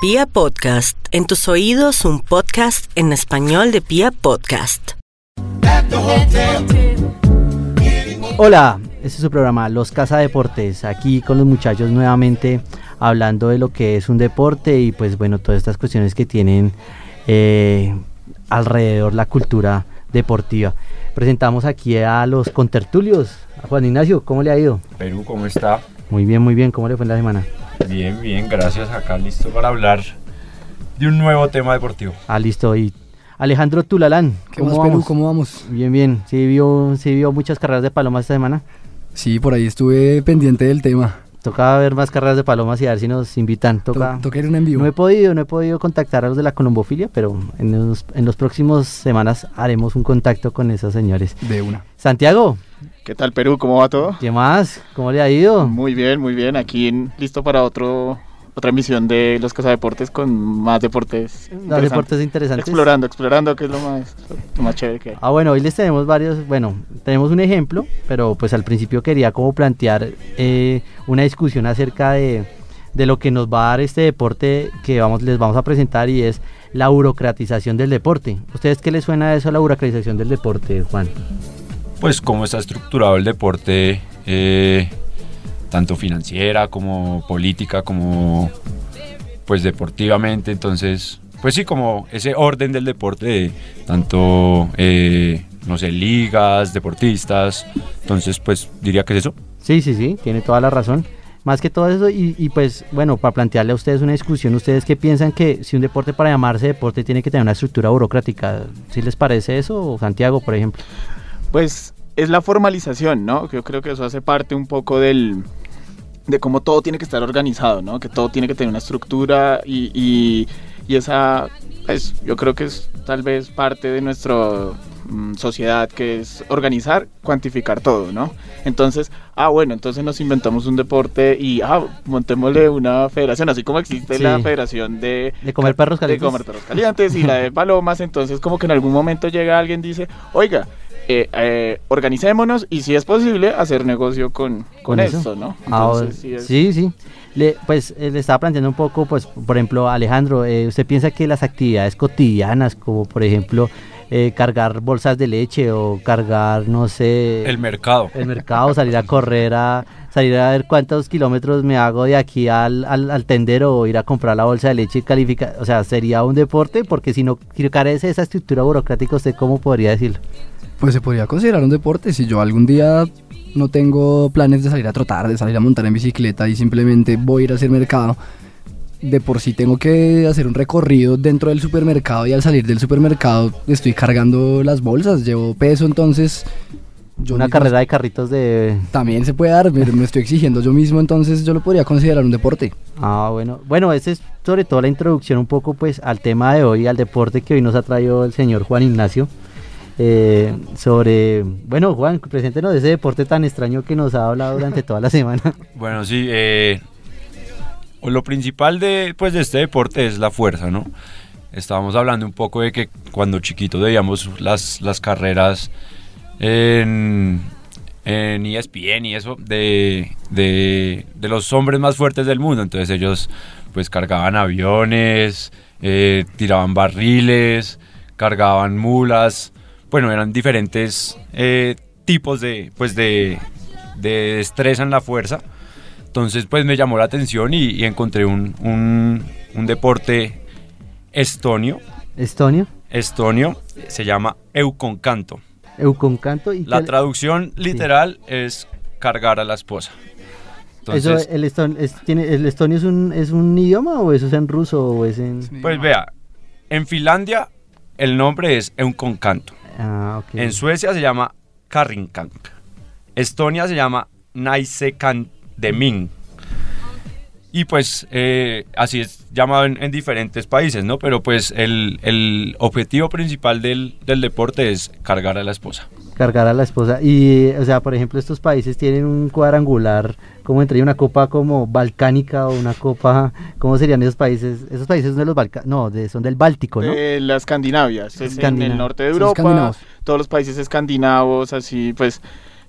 Pia Podcast, en tus oídos un podcast en español de Pia Podcast. Hola, este es su programa Los Casa Deportes, aquí con los muchachos nuevamente hablando de lo que es un deporte y pues bueno, todas estas cuestiones que tienen eh, alrededor la cultura deportiva. Presentamos aquí a los contertulios, a Juan Ignacio, ¿cómo le ha ido? Perú, ¿cómo está? Muy bien, muy bien, ¿cómo le fue en la semana? Bien, bien, gracias. Acá listo para hablar de un nuevo tema deportivo. Ah, listo. Y Alejandro Tulalán, ¿Qué más, Perú? ¿Cómo vamos? Bien, bien. ¿Sí vio, sí vio muchas carreras de palomas esta semana? Sí, por ahí estuve pendiente del tema. Toca ver más carreras de palomas y a ver si nos invitan. Toca, toca ir en vivo. No he podido, no he podido contactar a los de la colombofilia, pero en los, en los próximos semanas haremos un contacto con esos señores. De una. Santiago. ¿Qué tal Perú? ¿Cómo va todo? ¿Qué más? ¿Cómo le ha ido? Muy bien, muy bien. Aquí en- listo para otro otra emisión de Los Cazadeportes con más deportes. Los interesantes. deportes interesantes. Explorando, explorando, que es lo más, lo más chévere que hay. Ah, bueno, hoy les tenemos varios, bueno, tenemos un ejemplo, pero pues al principio quería como plantear eh, una discusión acerca de, de lo que nos va a dar este deporte que vamos, les vamos a presentar y es la burocratización del deporte. ¿Ustedes qué les suena eso, la burocratización del deporte, Juan? Pues cómo está estructurado el deporte, eh, tanto financiera como política, como pues deportivamente. Entonces, pues sí, como ese orden del deporte, de tanto, eh, no sé, ligas, deportistas. Entonces, pues diría que es eso. Sí, sí, sí, tiene toda la razón. Más que todo eso, y, y pues bueno, para plantearle a ustedes una discusión, ¿ustedes qué piensan que si un deporte para llamarse deporte tiene que tener una estructura burocrática? ¿Sí les parece eso? Santiago, por ejemplo. Pues es la formalización, ¿no? Yo creo que eso hace parte un poco del de cómo todo tiene que estar organizado, ¿no? Que todo tiene que tener una estructura y, y, y esa, pues yo creo que es tal vez parte de nuestra mm, sociedad, que es organizar, cuantificar todo, ¿no? Entonces, ah, bueno, entonces nos inventamos un deporte y, ah, montémosle una federación, así como existe Sí. la federación de... De comer perros calientes. De comer perros calientes y la de palomas, entonces como que en algún momento llega alguien y dice, oiga, eh, eh, organicémonos y si es posible hacer negocio con, con, eso? esto, ¿no? Ah, sí es- sí, sí. Le, pues eh, le estaba planteando un poco, pues, por ejemplo, Alejandro, eh, ¿usted piensa que las actividades cotidianas, como por ejemplo eh, cargar bolsas de leche o cargar, no sé, El mercado. el mercado, salir a correr, a salir a ver cuántos kilómetros me hago de aquí al, al, al tendero o ir a comprar la bolsa de leche y calificar, o sea, sería un deporte porque si no si carece de esa estructura burocrática, ¿usted cómo podría decirlo? Pues se podría considerar un deporte. Si yo algún día no tengo planes de salir a trotar, de salir a montar en bicicleta y simplemente voy a ir a hacer mercado, de por sí tengo que hacer un recorrido dentro del supermercado y al salir del supermercado estoy cargando las bolsas, llevo peso, entonces... yo Una mismo- carrera de carritos de... También se puede dar, pero me estoy exigiendo yo mismo, entonces yo lo podría considerar un deporte. Ah, bueno. Bueno, esa es sobre todo la introducción un poco pues al tema de hoy, al deporte que hoy nos ha traído el señor Juan Ignacio. Eh, sobre, bueno Juan, preséntenos ese deporte tan extraño que nos ha hablado durante toda la semana. Bueno, sí, eh, lo principal de, pues, de este deporte es la fuerza, ¿no? Estábamos hablando un poco de que cuando chiquitos veíamos las, las carreras en, en ESPN y eso, de, de, de los hombres más fuertes del mundo. Entonces ellos pues cargaban aviones, eh, tiraban barriles, cargaban mulas. Bueno, eran diferentes eh, tipos de, pues de, de destreza en la fuerza. Entonces, pues me llamó la atención y, y encontré un, un, un deporte estonio. Estonio, Estonio se llama Euconcanto. Euconcanto y La traducción literal es cargar a la esposa. eso, Entonces, el, eston- es- tiene, ¿El estonio es un, es un idioma o eso es en ruso o es en...? pues vea, en Finlandia el nombre es Euconcanto. Ah. En Suecia se llama Karrinkank. Estonia se llama Naisekandeming. Y pues eh, así es llamado en, en diferentes países, ¿no? Pero pues el, el objetivo principal del, del deporte es cargar a la esposa. Cargar a la esposa. Y, o sea, por ejemplo, estos países tienen un cuadrangular, como entre una copa como balcánica o una copa, ¿cómo serían esos países? Esos países son de los Balca- no, de, son del Báltico, ¿no? de la Escandinavia, es en el norte de Europa, todos los países escandinavos, así pues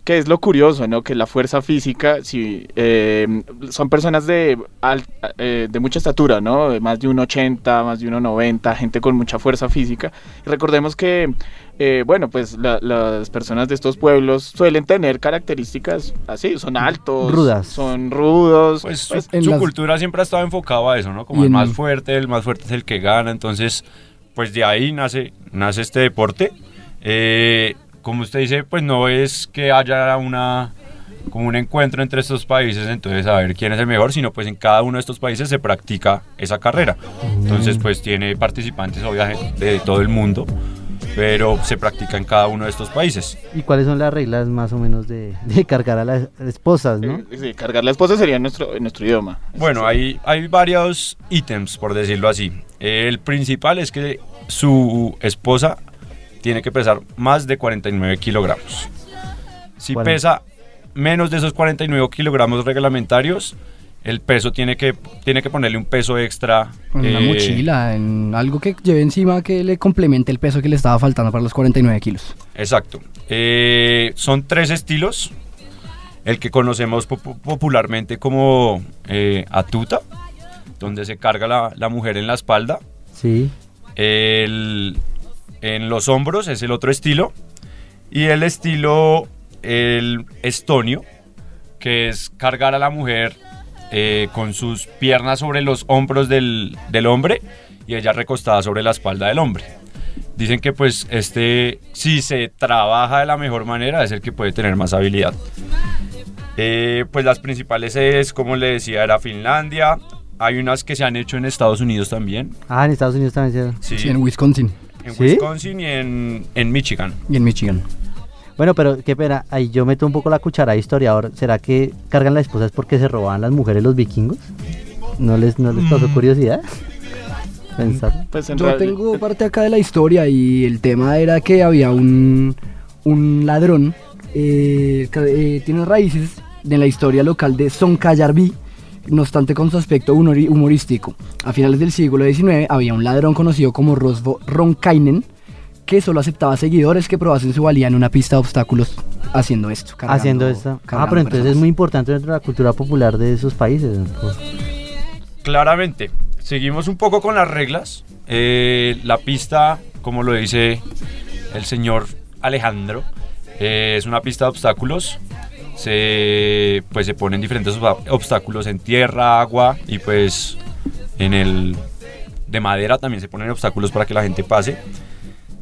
que es lo curioso, ¿no? Que la fuerza física, si eh, son personas de, al- eh, de mucha estatura, ¿no? De más de un 80, más de un 90, gente con mucha fuerza física. Y recordemos que, eh, bueno, pues la- las personas de estos pueblos suelen tener características así, son altos, Rudas. son rudos. Pues su, pues, en su las- cultura siempre ha estado enfocada a eso, ¿no? Como el en- más fuerte, el más fuerte es el que gana. Entonces, pues de ahí nace, nace este deporte. Eh, como usted dice, pues no es que haya una como un encuentro entre estos países, entonces a ver quién es el mejor, sino pues en cada uno de estos países se practica esa carrera. Entonces, pues tiene participantes obviamente de todo el mundo, pero se practica en cada uno de estos países. ¿Y cuáles son las reglas más o menos de, de cargar a las esposas, no? eh, sí, cargar la esposa sería en nuestro, en nuestro idioma. Bueno, hay, hay varios ítems, por decirlo así. El principal es que su esposa tiene que pesar más de 49 kilogramos. Si pesa menos de esos 49 kilogramos reglamentarios, el peso tiene que, tiene que ponerle un peso extra. En una eh, mochila, en algo que lleve encima que le complemente el peso que le estaba faltando para los 49 kilos. Exacto. Eh, son tres estilos. El que conocemos popu- popularmente como eh, atuta, donde se carga la- la mujer en la espalda. Sí. El- en los hombros es el otro estilo. Y el estilo, el estonio, que es cargar a la mujer eh, con sus piernas sobre los hombros del, del hombre y ella recostada sobre la espalda del hombre. Dicen que pues este, si se trabaja de la mejor manera, es el que puede tener más habilidad. Eh, pues las principales es, como le decía, era Finlandia. Hay unas que se han hecho en Estados Unidos también. Ah, en Estados Unidos también. Sí, Sí, en Wisconsin en ¿Sí? Wisconsin y en, en Michigan. y en Michigan. Bueno, pero qué pena, ahí yo meto un poco la cuchara de historiador. ¿Será que cargan las esposas porque se robaban las mujeres los vikingos? ¿No les, no les causó Mm. curiosidad? Pensar. Pues en Yo tengo parte acá de la historia y el tema era que había un, un ladrón, eh, que, eh, tiene raíces de la historia local de Sonkayarbi, no obstante con su aspecto humorístico. A finales del siglo XIX había un ladrón conocido como Rosvo Ronkainen que solo aceptaba seguidores que probasen su valía en una pista de obstáculos haciendo esto. cargando- Haciendo esto. Ah, pero entonces es muy importante dentro de la cultura popular de esos países. Claramente, seguimos un poco con las reglas. Eh, la pista, como lo dice el señor Alejandro, eh, es una pista de obstáculos. Se, pues se ponen diferentes obstáculos en tierra, agua y pues en el de madera también se ponen obstáculos para que la gente pase.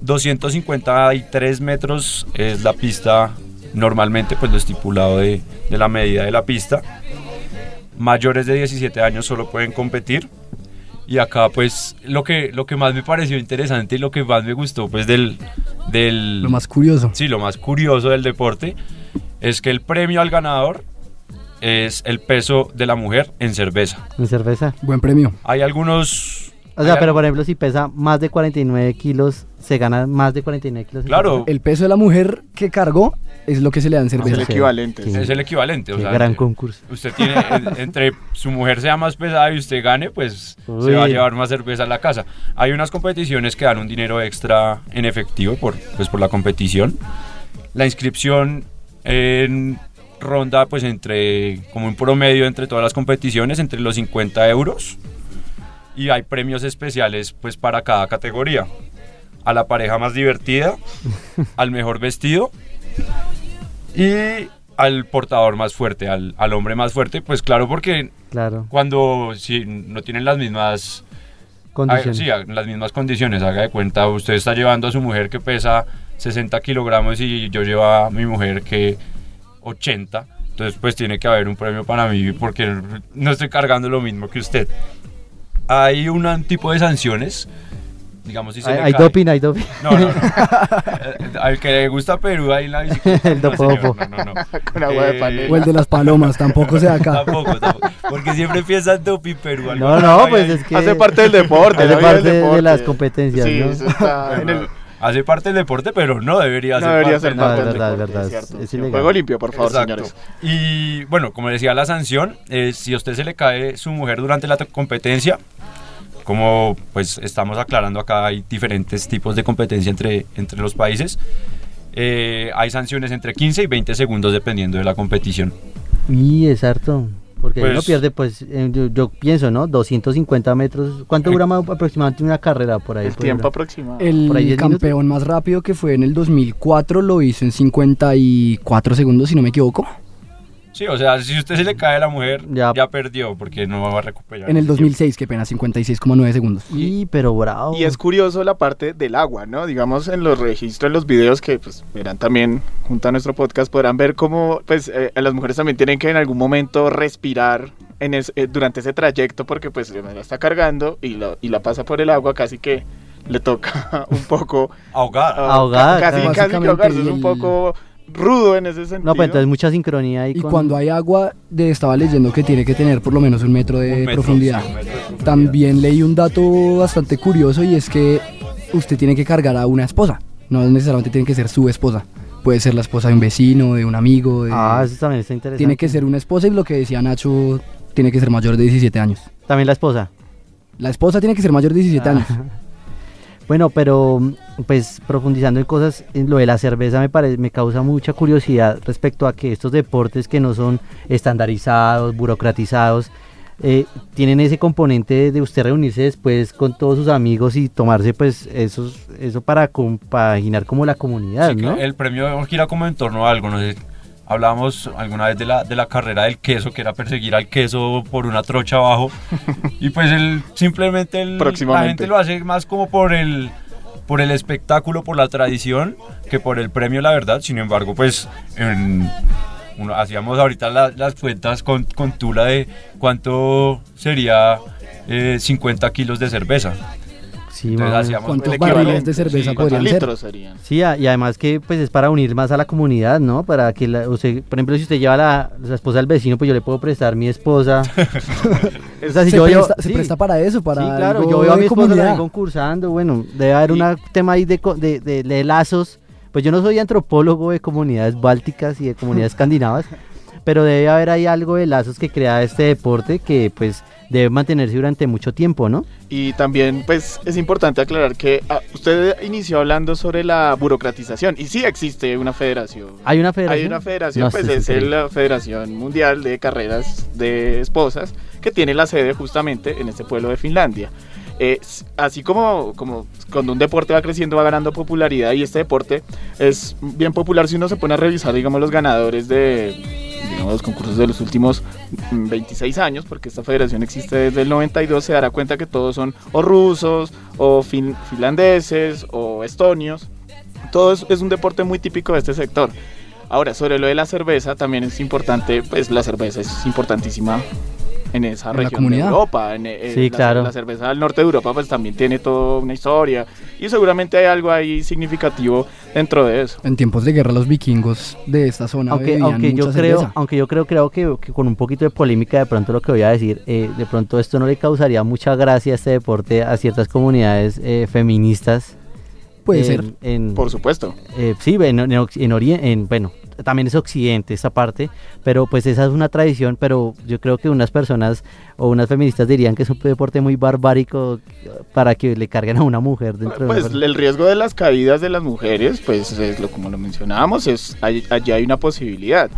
253 metros es la pista normalmente, pues lo estipulado de, de la medida de la pista mayores de 17 años solo pueden competir. Y acá pues lo que, lo que más me pareció interesante y lo que más me gustó pues del... del Lo más curioso. Sí, lo más curioso del deporte es que el premio al ganador es el peso de la mujer en cerveza. En cerveza. Buen premio. Hay algunos... O sea, hay pero al- por ejemplo, si pesa más de 49 kilos, se gana más de 49 kilos. en Claro. cerveza. El peso de la mujer que cargó es lo que se le da en es el cerveza. Equivalente. Sí. Es el equivalente. o Qué sea, gran eh, concurso. Usted tiene, en- entre su mujer sea más pesada y usted gane, pues se va a llevar más cerveza a la casa. Hay unas competiciones que dan un dinero extra en efectivo por, pues, por la competición. La inscripción en ronda, pues entre, como un promedio entre todas las competiciones, entre los 50 euros. Y hay premios especiales, pues para cada categoría. A la pareja más divertida, al mejor vestido y al portador más fuerte, al, al hombre más fuerte, pues claro, porque Claro. cuando si no tienen las mismas Condiciones. ah, sí, ah, las mismas condiciones, haga de cuenta, usted está llevando a su mujer que pesa 60 kilogramos y yo llevo a mi mujer que 80, entonces pues tiene que haber un premio para mí porque no estoy cargando lo mismo que usted. Hay un tipo de sanciones, digamos si se hay le hay cae- doping, hay doping. no, no, no. Al que le gusta Perú ahí en la bicicleta. El no, señor, no, no, no. Con agua de Eh, panela. O el de las palomas, tampoco se da acá. Tampoco, tampoco. Porque siempre en doping Perú. No, no, pues ahí. es que... Hace parte del deporte. Hace vida del parte de deporte. las competencias, Sí, ¿no? eso está en el- Hace parte del deporte, pero no debería no ser debería parte ser No, parte es del verdad, es deporte, verdad, cierto. es Sí, ilegal. Juego limpio, por favor, Exacto. señores. Y bueno, como decía, la sanción, eh, si a usted se le cae su mujer durante la competencia, como pues estamos aclarando acá, hay diferentes tipos de competencia entre, entre los países. eh, hay sanciones entre 15 y 20 segundos dependiendo de la competición. Y es harto. Porque Pues- uno pierde, pues, eh, yo, yo pienso, ¿no? 250 metros. ¿Cuánto Eh, dura más aproximadamente una carrera por ahí? El por tiempo ahí? aproximado. El Por ahí diez campeón más rápido que fue en el 2004 lo hizo en 54 segundos, si no me equivoco. Sí, o sea, si usted se le cae a la mujer, Ya. ya, perdió porque no va a recuperar. En el ese tiempo. 2006, qué pena, 56,9 segundos. Y, pero bravo. Y es curioso la parte del agua, ¿no? Digamos en los registros, en los videos que pues verán también junto a nuestro podcast, podrán ver cómo pues eh, las mujeres también tienen que en algún momento respirar en es- eh, durante ese trayecto porque pues la está cargando y la, y la pasa por el agua, casi que le toca un poco Ahogada. ah, Ahogada, ca- casi, casi que ahogarse, es y un el- poco rudo en ese sentido. No, pues entonces mucha sincronía ahí Y con- cuando hay agua, de, estaba leyendo que tiene que tener por lo menos un metro de Un metro, profundidad. sí, un metro de profundidad. También leí un dato bastante curioso y es que usted tiene que cargar a una esposa. No necesariamente tiene que ser su esposa. Puede ser la esposa de un vecino, de un amigo. de- Ah, eso también está interesante. tiene que ser una esposa y lo que decía Nacho, tiene que ser mayor de 17 años. También la esposa. La esposa tiene que ser mayor de 17 Ah. años. Bueno, pero pues profundizando en cosas, en lo de la cerveza me parece, me causa mucha curiosidad respecto a que estos deportes que no son estandarizados, burocratizados, eh, tienen ese componente de usted reunirse después con todos sus amigos y tomarse pues esos, eso para compaginar como la comunidad, Sí, ¿no? El premio gira como en torno a algo, no sé. Hablábamos alguna vez de la, de la carrera del queso, que era perseguir al queso por una trocha abajo. y pues el, simplemente el- la gente lo hace más como por el, por el espectáculo, por la tradición, que por el premio, la verdad. Sin embargo, pues en- uno- hacíamos ahorita la- las cuentas con, con Tula de cuánto sería eh, 50 kilos de cerveza. Sí, Entonces más- ¿Cuántos barriles de cerveza sí, podrían ser? serían. Sí, y además que pues es para unir más a la comunidad, ¿no? Para que, la, usted, por ejemplo, si usted lleva la, la esposa del vecino, pues yo le puedo prestar mi esposa. o sea, si se, yo llevo- presta, se sí. presta para eso, para sí, claro, algo yo veo a mi esposa también concursando, bueno, debe haber un tema ahí de, co- de, de- de lazos, pues yo no soy antropólogo de comunidades bálticas y de comunidades escandinavas, pero debe haber ahí algo de lazos que crea este deporte que pues debe mantenerse durante mucho tiempo, ¿no? Y también, pues, es importante aclarar que ah, usted inició hablando sobre la burocratización. Y sí existe una federación. ¿Hay una federación? Hay una federación, No, pues es la Federación Mundial de Carreras de Esposas, que tiene la sede justamente en este pueblo de Finlandia. Eh, así como, como cuando un deporte va creciendo, va ganando popularidad y este deporte es bien popular si uno se pone a revisar, digamos, los ganadores de digamos, los concursos de los últimos mm, 26 años, porque esta federación existe desde el 92, se dará cuenta que todos son o rusos, o fin- finlandeses, o estonios. Todo es, es un deporte muy típico de este sector. Ahora, sobre lo de la cerveza, también es importante, pues la cerveza es importantísima en esa En la región de. Europa. En, en Sí, la, claro. La cerveza del norte de Europa, pues también tiene toda una historia. Y seguramente hay algo ahí significativo dentro de eso. En tiempos de guerra los vikingos de esta zona aunque bebían aunque yo mucha creo cerveza. aunque yo creo creo que, que con un poquito de polémica de pronto lo que voy a decir eh, de pronto esto no le causaría mucha gracia a este deporte a ciertas comunidades eh, feministas Puede en- ser. en, Por supuesto. eh, sí en, en, en- bueno también es occidente esta parte pero pues esa es una tradición pero yo creo que unas personas o unas feministas dirían que es un deporte muy barbárico para que le carguen a una mujer dentro Pues de una- el riesgo de las caídas de las mujeres, pues es lo como lo mencionábamos, es allí hay una posibilidad.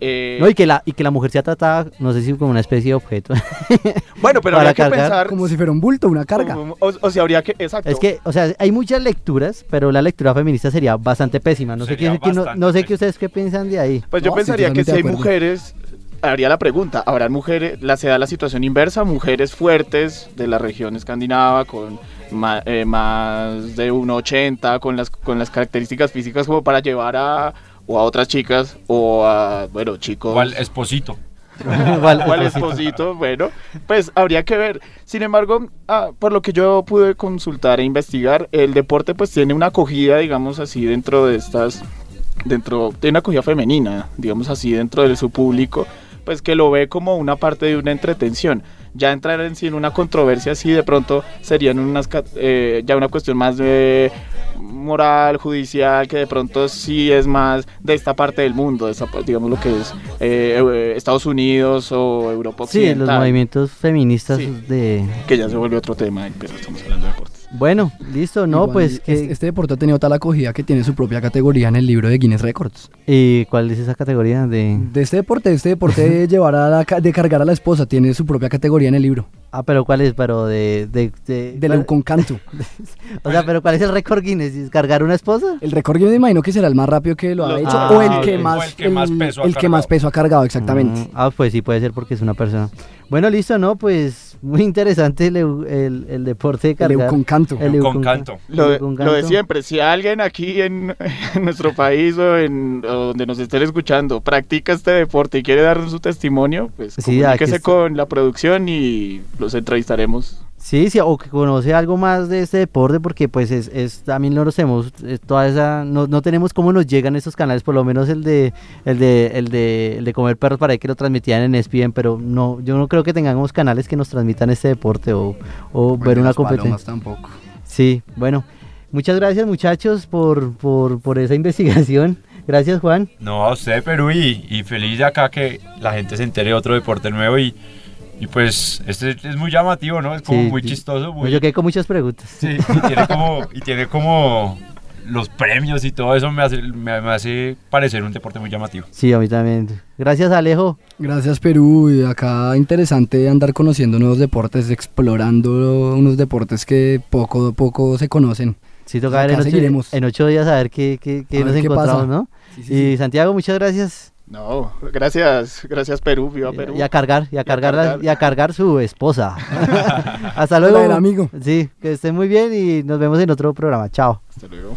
Eh, no, y que la y que la mujer sea tratada no sé si como una especie de objeto bueno, pero habría que cargar pensar Como si fuera un bulto, una carga. como- o, o sea, habría que exacto. Es que, o sea, hay muchas lecturas, pero la lectura feminista sería bastante pésima. No sé, Sería qué, qué- no, no sé qué ustedes qué piensan de ahí. Pues yo No, pensaría que si hay mujeres, haría la pregunta, ¿habrán mujeres, la, se da la situación inversa, mujeres fuertes de la región escandinava con ma- eh, más de 1,80, con las, con las características físicas como para llevar a, o a otras chicas o a, bueno, chicos... Igual esposito. Al esposito, bueno, pues habría que ver. Sin embargo, ah, por lo que yo pude consultar e investigar, el deporte pues tiene una acogida, digamos así, dentro de estas, dentro, tiene una acogida femenina, digamos así, dentro de su público, pues que lo ve como una parte de una entretención. Ya entrar en sí en una controversia así de pronto serían unas, eh, ya una cuestión más de moral, judicial, que de pronto sí es más de esta parte del mundo, de esta, digamos lo que es eh, eh, Estados Unidos o Europa Sí, los Occidental, movimientos feministas Sí. de... que ya se vuelve otro tema, pero estamos hablando de deportes. Bueno, listo, no, Igual, pues que... Este, este deporte ha tenido tal acogida que tiene su propia categoría en el libro de Guinness Records. ¿Y cuál es esa categoría de...? De este deporte, este deporte de llevar a la, de cargar a la esposa, tiene su propia categoría en el libro. Ah, pero ¿cuál es? Pero de... de, de- Del ¿cuál- Euconcanto. O sea, pero ¿cuál es el récord Guinness? ¿Es ¿Cargar una esposa? El récord Guinness me imagino que será el más rápido que lo ha Lo- hecho. Ah, o el que O más, el que más peso ha el que más cargado. peso ha cargado, exactamente. Mm, ah, pues sí, puede ser porque es una persona. Bueno, listo, ¿no? Pues muy interesante el, el, el deporte de el cargar. Euconcanto. El Con euconca- canto. Lo de, lo de siempre, si alguien aquí en, en nuestro país o, en, o donde nos estén escuchando practica este deporte y quiere darnos su testimonio, pues Sí, comuníquese con la producción y los entrevistaremos. Sí, sí, o que conoce algo más de este deporte, porque pues es, es también no nos hemos, toda esa, no, no tenemos cómo nos llegan esos canales, por lo menos el de, el de, el de, el de comer perros para que lo transmitían en ESPN, pero no, yo no creo que tengamos canales que nos transmitan este deporte o, o Bueno, ver una competencia. tampoco. Sí, bueno, muchas gracias muchachos por, por, por esa investigación. Gracias Juan. No, a usted, Perú, y, y feliz de acá que la gente se entere de otro deporte nuevo y, y pues este es muy llamativo, ¿no? Es como Sí, muy sí. chistoso, muy... Yo quedé con muchas preguntas. Sí, y tiene como, y tiene como los premios y todo eso me hace, me, me hace parecer un deporte muy llamativo. Sí, a mí también. Gracias Alejo. Gracias Perú, y acá interesante andar conociendo nuevos deportes, explorando unos deportes que poco a poco se conocen. Sí, toca ver en ocho, seguiremos. en ocho días a ver qué, qué, qué A nos ver qué encontramos, pasa. ¿no? Sí, sí, y sí. Santiago, muchas gracias. No, gracias, gracias Perú, viva Y- Perú. Y a cargar, y a a cargar, y a cargar su esposa. Hasta luego. del amigo. Sí, que estén muy bien y nos vemos en otro programa. Chao. Hasta luego.